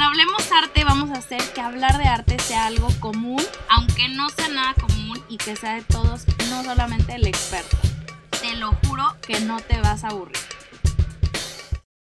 en Hablemos Arte vamos a hacer que hablar de arte sea algo común, aunque no sea nada común y que sea de todos, no solamente el experto. Te lo juro que no te vas a aburrir.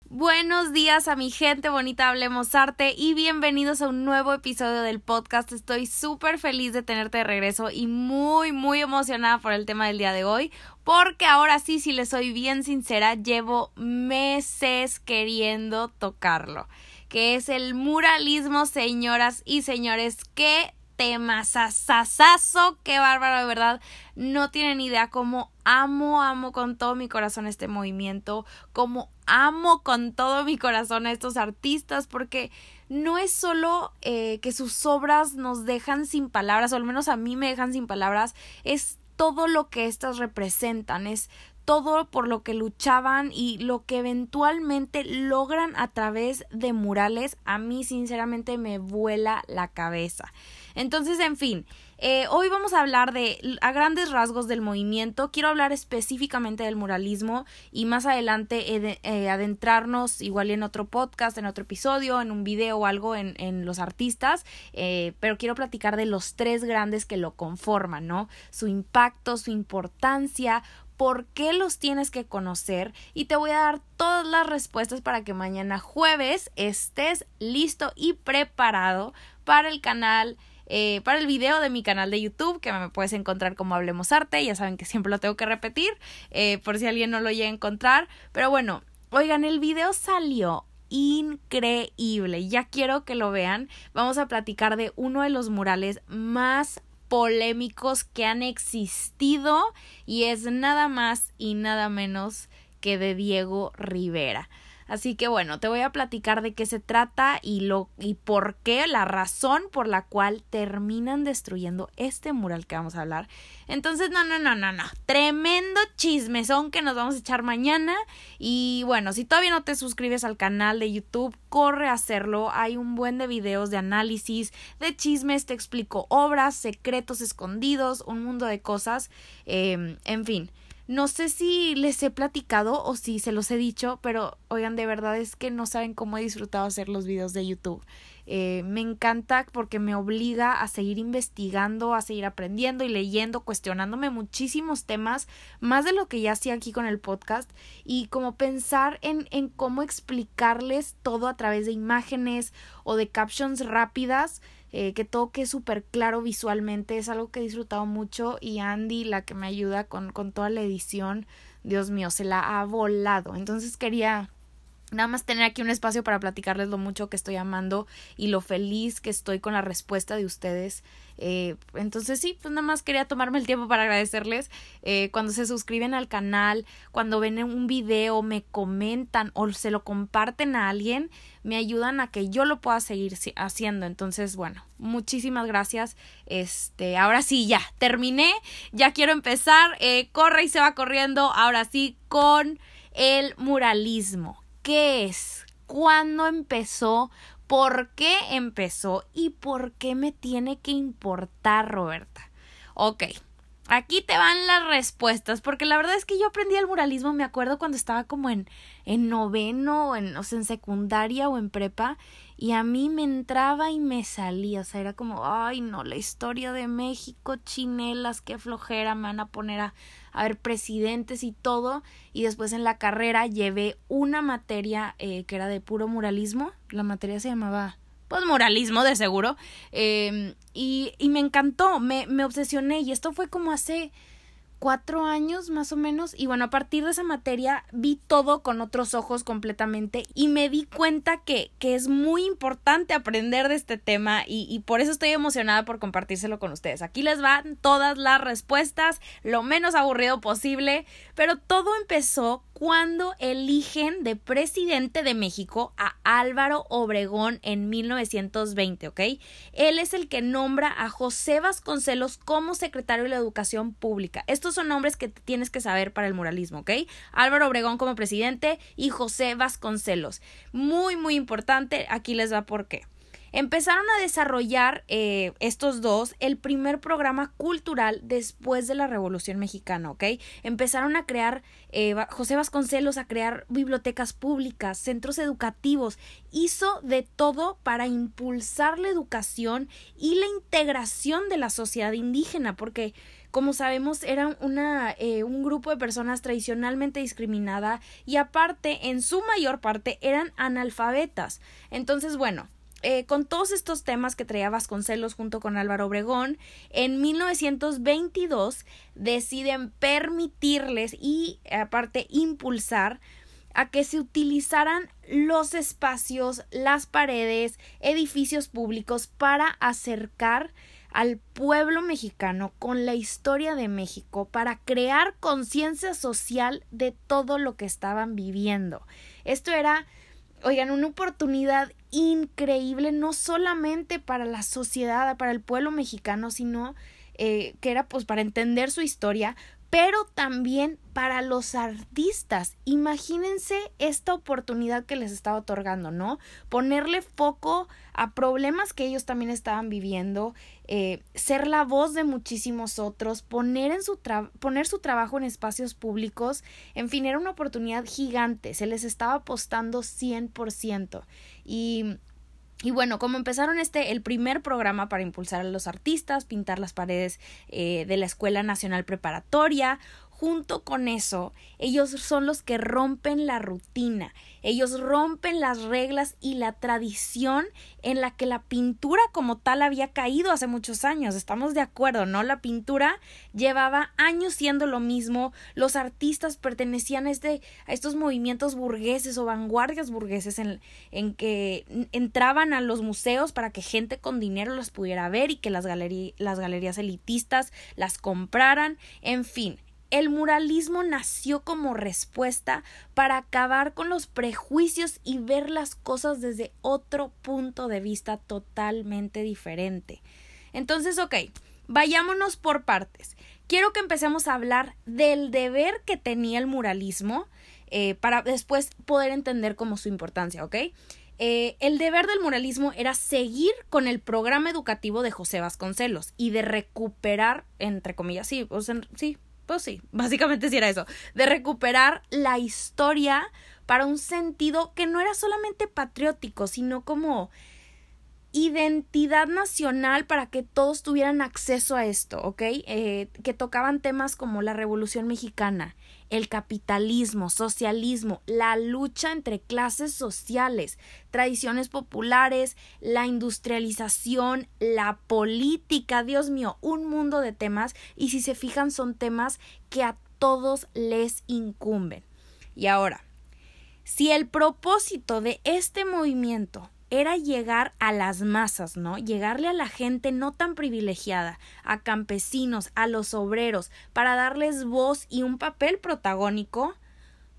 Buenos días a mi gente bonita, hablemos arte y bienvenidos a un nuevo episodio del podcast. Estoy súper feliz de tenerte de regreso y muy, muy emocionada por el tema del día de hoy, porque ahora sí, si les soy bien sincera, llevo meses queriendo tocarlo que es el muralismo, señoras y señores. Qué tema sasasazo, qué bárbaro, de verdad. No tienen idea cómo amo, amo con todo mi corazón este movimiento, cómo amo con todo mi corazón a estos artistas, porque no es solo eh, que sus obras nos dejan sin palabras, o al menos a mí me dejan sin palabras, es todo lo que estas representan, es todo por lo que luchaban y lo que eventualmente logran a través de murales, a mí sinceramente me vuela la cabeza. Entonces, en fin, eh, hoy vamos a hablar de a grandes rasgos del movimiento. Quiero hablar específicamente del muralismo y más adelante eh, adentrarnos igual en otro podcast, en otro episodio, en un video o algo en, en los artistas. Eh, pero quiero platicar de los tres grandes que lo conforman, ¿no? Su impacto, su importancia, por qué los tienes que conocer y te voy a dar todas las respuestas para que mañana jueves estés listo y preparado para el canal. Eh, para el video de mi canal de YouTube, que me puedes encontrar como Hablemos Arte, ya saben que siempre lo tengo que repetir, eh, por si alguien no lo llega a encontrar, pero bueno, oigan, el video salió increíble, ya quiero que lo vean, vamos a platicar de uno de los murales más polémicos que han existido y es nada más y nada menos que de Diego Rivera. Así que bueno, te voy a platicar de qué se trata y lo y por qué, la razón por la cual terminan destruyendo este mural que vamos a hablar. Entonces, no, no, no, no, no. Tremendo chismezón que nos vamos a echar mañana. Y bueno, si todavía no te suscribes al canal de YouTube, corre a hacerlo. Hay un buen de videos de análisis, de chismes, te explico obras, secretos escondidos, un mundo de cosas. Eh, en fin. No sé si les he platicado o si se los he dicho, pero oigan, de verdad es que no saben cómo he disfrutado hacer los videos de YouTube. Eh, me encanta porque me obliga a seguir investigando, a seguir aprendiendo y leyendo, cuestionándome muchísimos temas, más de lo que ya hacía aquí con el podcast, y como pensar en, en cómo explicarles todo a través de imágenes o de captions rápidas eh, que todo quede súper claro visualmente, es algo que he disfrutado mucho y Andy, la que me ayuda con, con toda la edición, Dios mío, se la ha volado. Entonces quería nada más tener aquí un espacio para platicarles lo mucho que estoy amando y lo feliz que estoy con la respuesta de ustedes. Eh, entonces sí, pues nada más quería tomarme el tiempo para agradecerles eh, cuando se suscriben al canal, cuando ven un video, me comentan o se lo comparten a alguien, me ayudan a que yo lo pueda seguir haciendo. Entonces, bueno, muchísimas gracias. Este, ahora sí, ya, terminé, ya quiero empezar, eh, corre y se va corriendo, ahora sí, con el muralismo qué es, cuándo empezó, por qué empezó y por qué me tiene que importar, Roberta. Ok, aquí te van las respuestas, porque la verdad es que yo aprendí el muralismo, me acuerdo cuando estaba como en, en noveno, en, o sea, en secundaria o en prepa, y a mí me entraba y me salía, o sea, era como, ay no, la historia de México, chinelas, qué flojera, me van a poner a, a ver presidentes y todo, y después en la carrera llevé una materia eh, que era de puro muralismo, la materia se llamaba pues muralismo de seguro, eh, y, y me encantó, me, me obsesioné, y esto fue como hace cuatro años más o menos y bueno a partir de esa materia vi todo con otros ojos completamente y me di cuenta que, que es muy importante aprender de este tema y, y, por eso estoy emocionada por compartírselo con ustedes. Aquí les van todas las respuestas lo menos aburrido posible pero todo empezó cuando eligen de presidente de México a Álvaro Obregón en 1920, ¿ok? Él es el que nombra a José Vasconcelos como secretario de la Educación Pública. Estos son nombres que tienes que saber para el muralismo, ¿ok? Álvaro Obregón como presidente y José Vasconcelos. Muy, muy importante, aquí les va por qué. Empezaron a desarrollar eh, estos dos el primer programa cultural después de la Revolución Mexicana, ¿ok? Empezaron a crear, eh, José Vasconcelos a crear bibliotecas públicas, centros educativos, hizo de todo para impulsar la educación y la integración de la sociedad indígena, porque como sabemos, era una, eh, un grupo de personas tradicionalmente discriminada y aparte, en su mayor parte, eran analfabetas. Entonces, bueno, eh, con todos estos temas que traía Vasconcelos junto con Álvaro Obregón, en 1922 deciden permitirles y aparte impulsar a que se utilizaran los espacios, las paredes, edificios públicos para acercar al pueblo mexicano con la historia de México para crear conciencia social de todo lo que estaban viviendo. Esto era oigan, una oportunidad increíble, no solamente para la sociedad, para el pueblo mexicano, sino eh, que era pues para entender su historia, pero también para los artistas. Imagínense esta oportunidad que les estaba otorgando, ¿no? Ponerle foco a problemas que ellos también estaban viviendo, eh, ser la voz de muchísimos otros, poner, en su poner su trabajo en espacios públicos, en fin, era una oportunidad gigante, se les estaba apostando 100%. Y y bueno, como empezaron este, el primer programa para impulsar a los artistas, pintar las paredes eh, de la Escuela Nacional Preparatoria, junto con eso, ellos son los que rompen la rutina, ellos rompen las reglas y la tradición en la que la pintura como tal había caído hace muchos años. Estamos de acuerdo, ¿no? La pintura llevaba años siendo lo mismo, los artistas pertenecían a, este, a estos movimientos burgueses o vanguardias burgueses en, en que entraban a los museos para que gente con dinero las pudiera ver y que las, las galerías elitistas las compraran, en fin el muralismo nació como respuesta para acabar con los prejuicios y ver las cosas desde otro punto de vista totalmente diferente. Entonces, ok, vayámonos por partes. Quiero que empecemos a hablar del deber que tenía el muralismo eh, para después poder entender como su importancia, ¿ok? Eh, el deber del muralismo era seguir con el programa educativo de José Vasconcelos y de recuperar, entre comillas, sí, o sea, sí, pues sí, básicamente sí era eso, de recuperar la historia para un sentido que no era solamente patriótico, sino como identidad nacional para que todos tuvieran acceso a esto, ¿ok? Eh, que tocaban temas como la Revolución Mexicana, el capitalismo, socialismo, la lucha entre clases sociales, tradiciones populares, la industrialización, la política, Dios mío, un mundo de temas y si se fijan son temas que a todos les incumben. Y ahora, si el propósito de este movimiento era llegar a las masas, ¿no? Llegarle a la gente no tan privilegiada, a campesinos, a los obreros, para darles voz y un papel protagónico.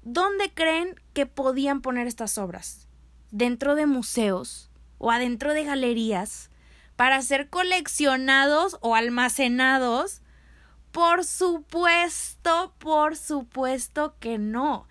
¿Dónde creen que podían poner estas obras? ¿Dentro de museos o adentro de galerías? ¿Para ser coleccionados o almacenados? Por supuesto, por supuesto que no.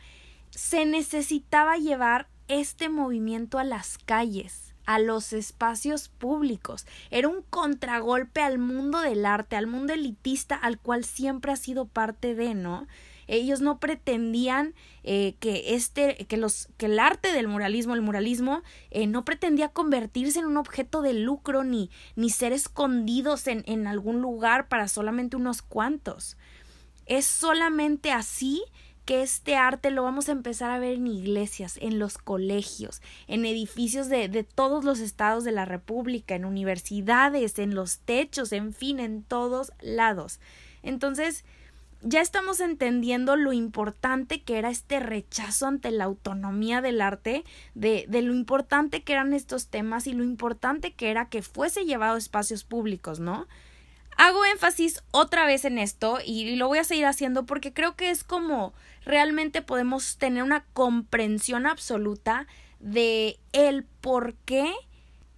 Se necesitaba llevar este movimiento a las calles, a los espacios públicos. Era un contragolpe al mundo del arte, al mundo elitista al cual siempre ha sido parte de, ¿no? Ellos no pretendían eh, que este, que los, que el arte del muralismo, el muralismo, eh, no pretendía convertirse en un objeto de lucro ni, ni ser escondidos en, en algún lugar para solamente unos cuantos. Es solamente así que este arte lo vamos a empezar a ver en iglesias, en los colegios, en edificios de, de, todos los estados de la República, en universidades, en los techos, en fin, en todos lados. Entonces, ya estamos entendiendo lo importante que era este rechazo ante la autonomía del arte, de, de lo importante que eran estos temas y lo importante que era que fuese llevado a espacios públicos, ¿no? Hago énfasis otra vez en esto y lo voy a seguir haciendo porque creo que es como realmente podemos tener una comprensión absoluta de el porqué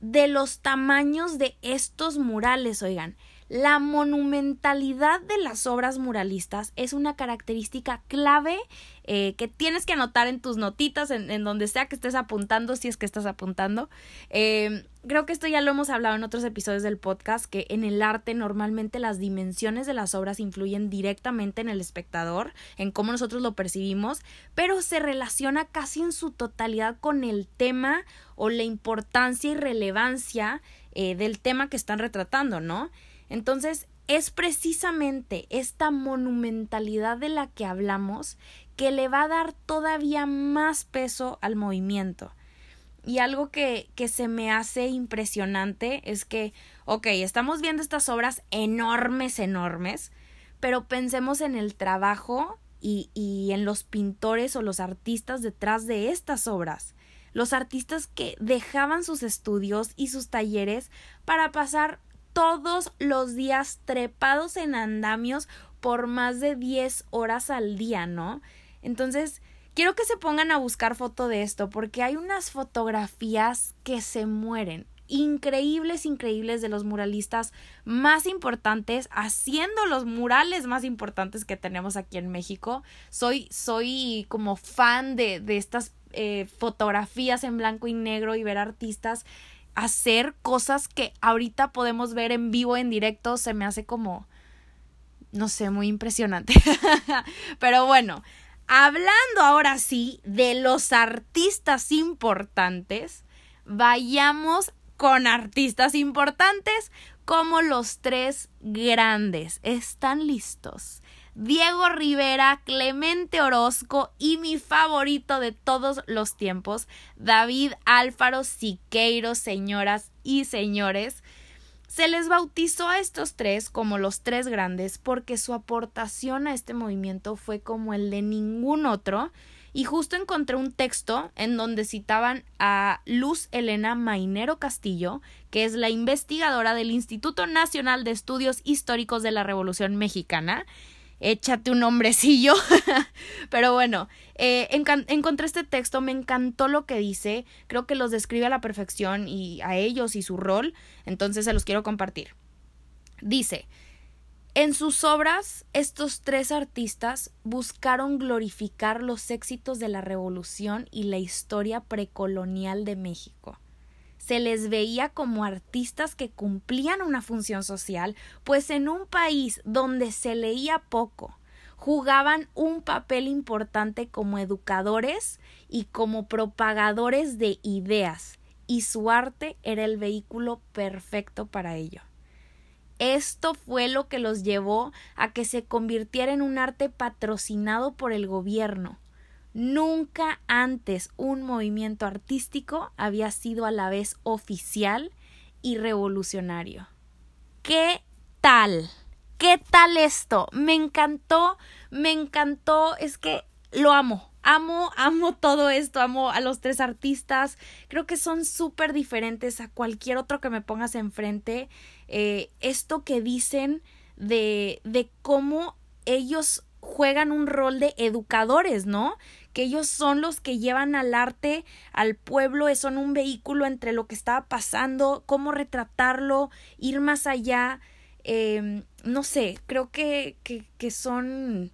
de los tamaños de estos murales, oigan. La monumentalidad de las obras muralistas es una característica clave eh, que tienes que anotar en tus notitas, en, donde sea que estés apuntando, si es que estás apuntando. Eh, creo que esto ya lo hemos hablado en otros episodios del podcast, que en el arte normalmente las dimensiones de las obras influyen directamente en el espectador, en cómo nosotros lo percibimos, pero se relaciona casi en su totalidad con el tema o la importancia y relevancia eh, del tema que están retratando, ¿no? Entonces, es precisamente esta monumentalidad de la que hablamos que le va a dar todavía más peso al movimiento. Y algo que, que se me hace impresionante es que, ok, estamos viendo estas obras enormes, enormes, pero pensemos en el trabajo y, y en los pintores o los artistas detrás de estas obras los artistas que dejaban sus estudios y sus talleres para pasar todos los días trepados en andamios por más de 10 horas al día, ¿no? Entonces, quiero que se pongan a buscar foto de esto porque hay unas fotografías que se mueren increíbles, increíbles de los muralistas más importantes, haciendo los murales más importantes que tenemos aquí en México. Soy, soy como fan de, de estas eh, fotografías en blanco y negro y ver artistas hacer cosas que ahorita podemos ver en vivo, en directo, se me hace como, no sé, muy impresionante. Pero bueno, hablando ahora sí de los artistas importantes, vayamos con artistas importantes como los tres grandes. ¿Están listos? Diego Rivera, Clemente Orozco y mi favorito de todos los tiempos, David Álvaro Siqueiro, señoras y señores. Se les bautizó a estos tres como los tres grandes porque su aportación a este movimiento fue como el de ningún otro y justo encontré un texto en donde citaban a Luz Elena Mainero Castillo, que es la investigadora del Instituto Nacional de Estudios Históricos de la Revolución Mexicana, échate un hombrecillo. Pero bueno, eh, encontré este texto, me encantó lo que dice, creo que los describe a la perfección y a ellos y su rol, entonces se los quiero compartir. Dice, en sus obras, estos tres artistas buscaron glorificar los éxitos de la revolución y la historia precolonial de México se les veía como artistas que cumplían una función social, pues en un país donde se leía poco, jugaban un papel importante como educadores y como propagadores de ideas, y su arte era el vehículo perfecto para ello. Esto fue lo que los llevó a que se convirtiera en un arte patrocinado por el gobierno, Nunca antes un movimiento artístico había sido a la vez oficial y revolucionario. ¿Qué tal? ¿Qué tal esto? Me encantó, me encantó, es que lo amo, amo, amo todo esto, amo a los tres artistas, creo que son súper diferentes a cualquier otro que me pongas enfrente. Eh, esto que dicen de, de cómo ellos juegan un rol de educadores, ¿no? Que ellos son los que llevan al arte, al pueblo, son un vehículo entre lo que estaba pasando, cómo retratarlo, ir más allá. Eh, no sé, creo que, que, que son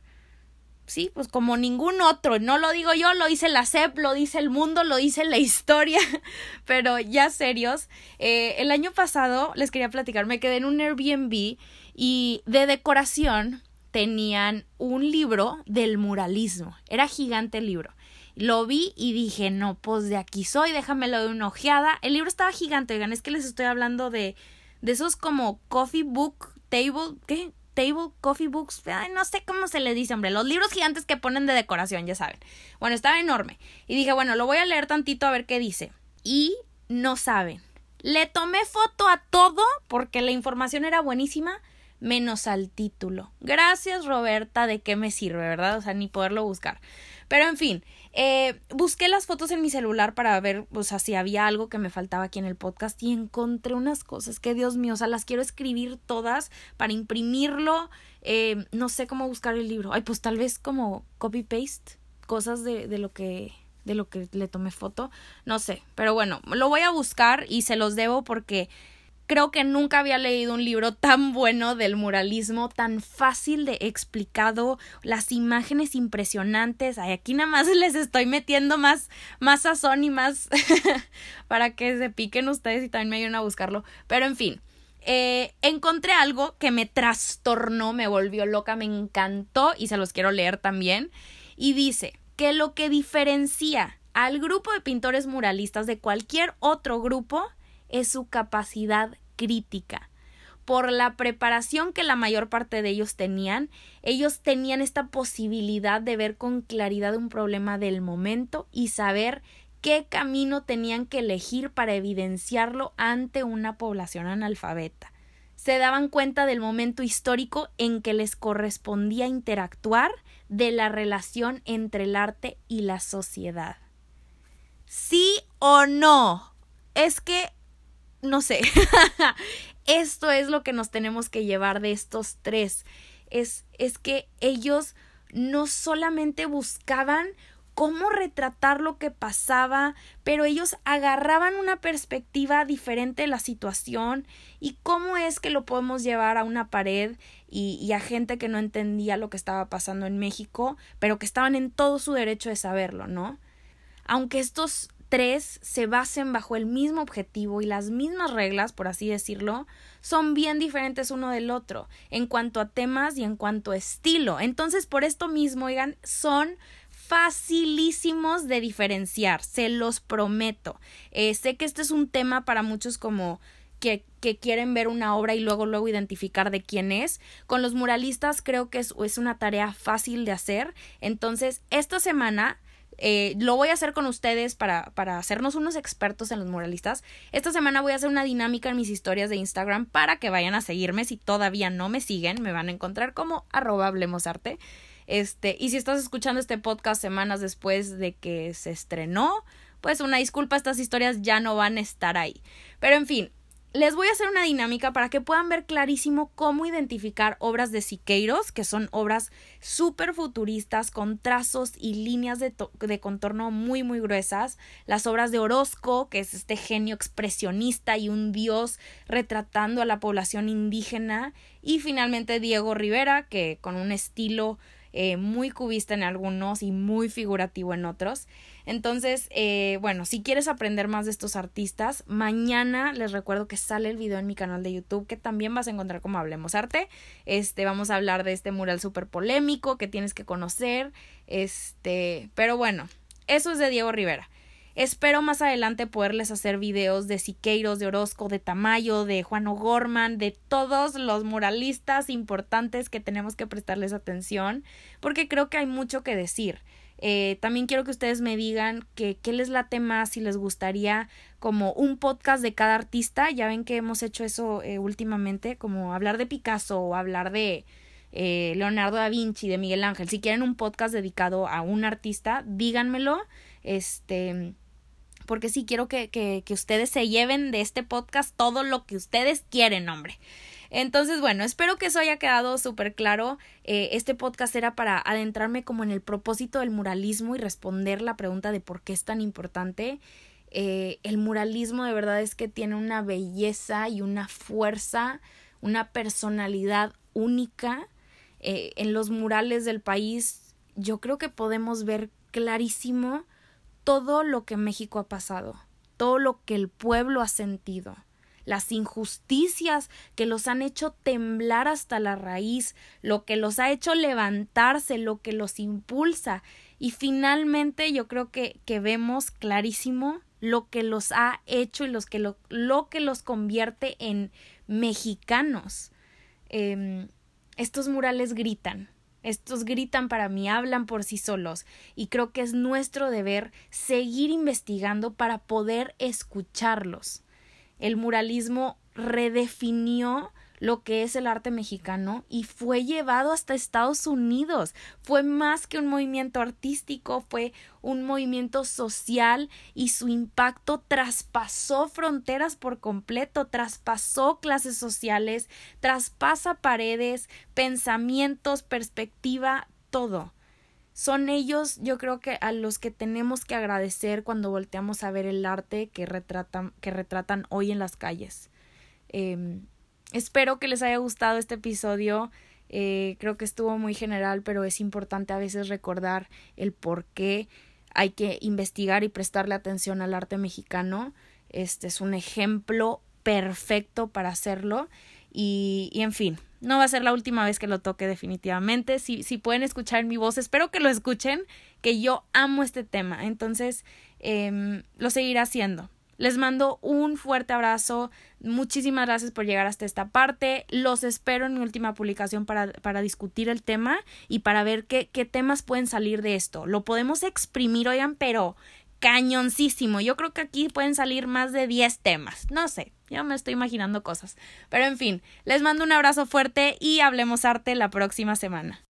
sí, pues como ningún otro. No lo digo yo, lo dice la CEP, lo dice el mundo, lo dice la historia. Pero ya serios, eh, el año pasado les quería platicar, me quedé en un Airbnb y de decoración tenían un libro del muralismo. Era gigante el libro. Lo vi y dije, no, pues de aquí soy, déjamelo de una ojeada. El libro estaba gigante, oigan, es que les estoy hablando de, de esos como coffee book, table, ¿qué? Table, coffee books, no sé cómo se le dice, hombre, los libros gigantes que ponen de decoración, ya saben. Bueno, estaba enorme. Y dije, bueno, lo voy a leer tantito a ver qué dice. Y no saben. Le tomé foto a todo porque la información era buenísima menos al título. Gracias, Roberta, de qué me sirve, ¿verdad? O sea, ni poderlo buscar. Pero en fin, eh, busqué las fotos en mi celular para ver, o sea, si había algo que me faltaba aquí en el podcast y encontré unas cosas que, Dios mío, o sea, las quiero escribir todas para imprimirlo. Eh, no sé cómo buscar el libro. Ay, pues tal vez como copy-paste, cosas de, de lo que de lo que le tomé foto, no sé, pero bueno, lo voy a buscar y se los debo porque Creo que nunca había leído un libro tan bueno del muralismo, tan fácil de explicado, las imágenes impresionantes. Aquí nada más les estoy metiendo más, más sazón y más para que se piquen ustedes y también me ayuden a buscarlo. Pero en fin, eh, encontré algo que me trastornó, me volvió loca, me encantó y se los quiero leer también. Y dice que lo que diferencia al grupo de pintores muralistas de cualquier otro grupo es su capacidad crítica. Por la preparación que la mayor parte de ellos tenían, ellos tenían esta posibilidad de ver con claridad un problema del momento y saber qué camino tenían que elegir para evidenciarlo ante una población analfabeta. Se daban cuenta del momento histórico en que les correspondía interactuar de la relación entre el arte y la sociedad. ¿Sí o no? Es que no sé. Esto es lo que nos tenemos que llevar de estos tres. Es, es que ellos no solamente buscaban cómo retratar lo que pasaba, pero ellos agarraban una perspectiva diferente de la situación y cómo es que lo podemos llevar a una pared y, y, a gente que no entendía lo que estaba pasando en México, pero que estaban en todo su derecho de saberlo, ¿no? Aunque estos tres se basen bajo el mismo objetivo y las mismas reglas, por así decirlo, son bien diferentes uno del otro en cuanto a temas y en cuanto a estilo. Entonces, por esto mismo, oigan, son facilísimos de diferenciar, se los prometo. Eh, sé que este es un tema para muchos como que, que, quieren ver una obra y luego luego identificar de quién es. Con los muralistas creo que es, es una tarea fácil de hacer. Entonces, esta semana eh, lo voy a hacer con ustedes para, para hacernos unos expertos en los muralistas. Esta semana voy a hacer una dinámica en mis historias de Instagram para que vayan a seguirme. Si todavía no me siguen, me van a encontrar como arroba hablemosarte. Este, y si estás escuchando este podcast semanas después de que se estrenó, pues una disculpa, estas historias ya no van a estar ahí. Pero en fin, les voy a hacer una dinámica para que puedan ver clarísimo cómo identificar obras de Siqueiros, que son obras súper futuristas con trazos y líneas de, contorno muy muy gruesas, las obras de Orozco, que es este genio expresionista y un dios retratando a la población indígena, y finalmente Diego Rivera, que con un estilo eh, muy cubista en algunos y muy figurativo en otros. Entonces, eh, bueno, si quieres aprender más de estos artistas, mañana les recuerdo que sale el video en mi canal de YouTube que también vas a encontrar como Hablemos Arte. Este, vamos a hablar de este mural súper polémico que tienes que conocer. Este, pero bueno, eso es de Diego Rivera. Espero más adelante poderles hacer videos de Siqueiros, de Orozco, de Tamayo, de Juan O'Gorman, de todos los muralistas importantes que tenemos que prestarles atención, porque creo que hay mucho que decir. Eh, también quiero que ustedes me digan que, qué les late más, si les gustaría como un podcast de cada artista. Ya ven que hemos hecho eso eh, últimamente, como hablar de Picasso o hablar de eh, Leonardo da Vinci, de Miguel Ángel. Si quieren un podcast dedicado a un artista, díganmelo. Este porque sí quiero que, que, que ustedes se lleven de este podcast todo lo que ustedes quieren, hombre. Entonces, bueno, espero que eso haya quedado súper claro. Eh, este podcast era para adentrarme como en el propósito del muralismo y responder la pregunta de por qué es tan importante. Eh, el muralismo de verdad es que tiene una belleza y una fuerza, una personalidad única. Eh, en los murales del país yo creo que podemos ver clarísimo todo lo que México ha pasado, todo lo que el pueblo ha sentido, las injusticias que los han hecho temblar hasta la raíz, lo que los ha hecho levantarse, lo que los impulsa y finalmente yo creo que, que vemos clarísimo lo que los ha hecho y los que lo, lo que los convierte en mexicanos. Eh, estos murales gritan, estos gritan para mí, hablan por sí solos y creo que es nuestro deber seguir investigando para poder escucharlos. El muralismo redefinió lo que es el arte mexicano y fue llevado hasta Estados Unidos. Fue más que un movimiento artístico, fue un movimiento social y su impacto traspasó fronteras por completo, traspasó clases sociales, traspasa paredes, pensamientos, perspectiva, todo. Son ellos, yo creo que a los que tenemos que agradecer cuando volteamos a ver el arte que retratan, que retratan hoy en las calles Em, espero que les haya gustado este episodio. Eh, creo que estuvo muy general, pero es importante a veces recordar el por qué hay que investigar y prestarle atención al arte mexicano. Este es un ejemplo perfecto para hacerlo. Y, y en fin, no va a ser la última vez que lo toque definitivamente. Si, si pueden escuchar mi voz, espero que lo escuchen, que yo amo este tema. Entonces, eh, lo seguiré haciendo. Les mando un fuerte abrazo. Muchísimas gracias por llegar hasta esta parte. Los espero en mi última publicación para, para discutir el tema y para ver qué, qué temas pueden salir de esto. Lo podemos exprimir, oigan, pero cañoncísimo. Yo creo que aquí pueden salir más de 10 temas. No sé, yo me estoy imaginando cosas. Pero en fin, les mando un abrazo fuerte y hablemos arte la próxima semana.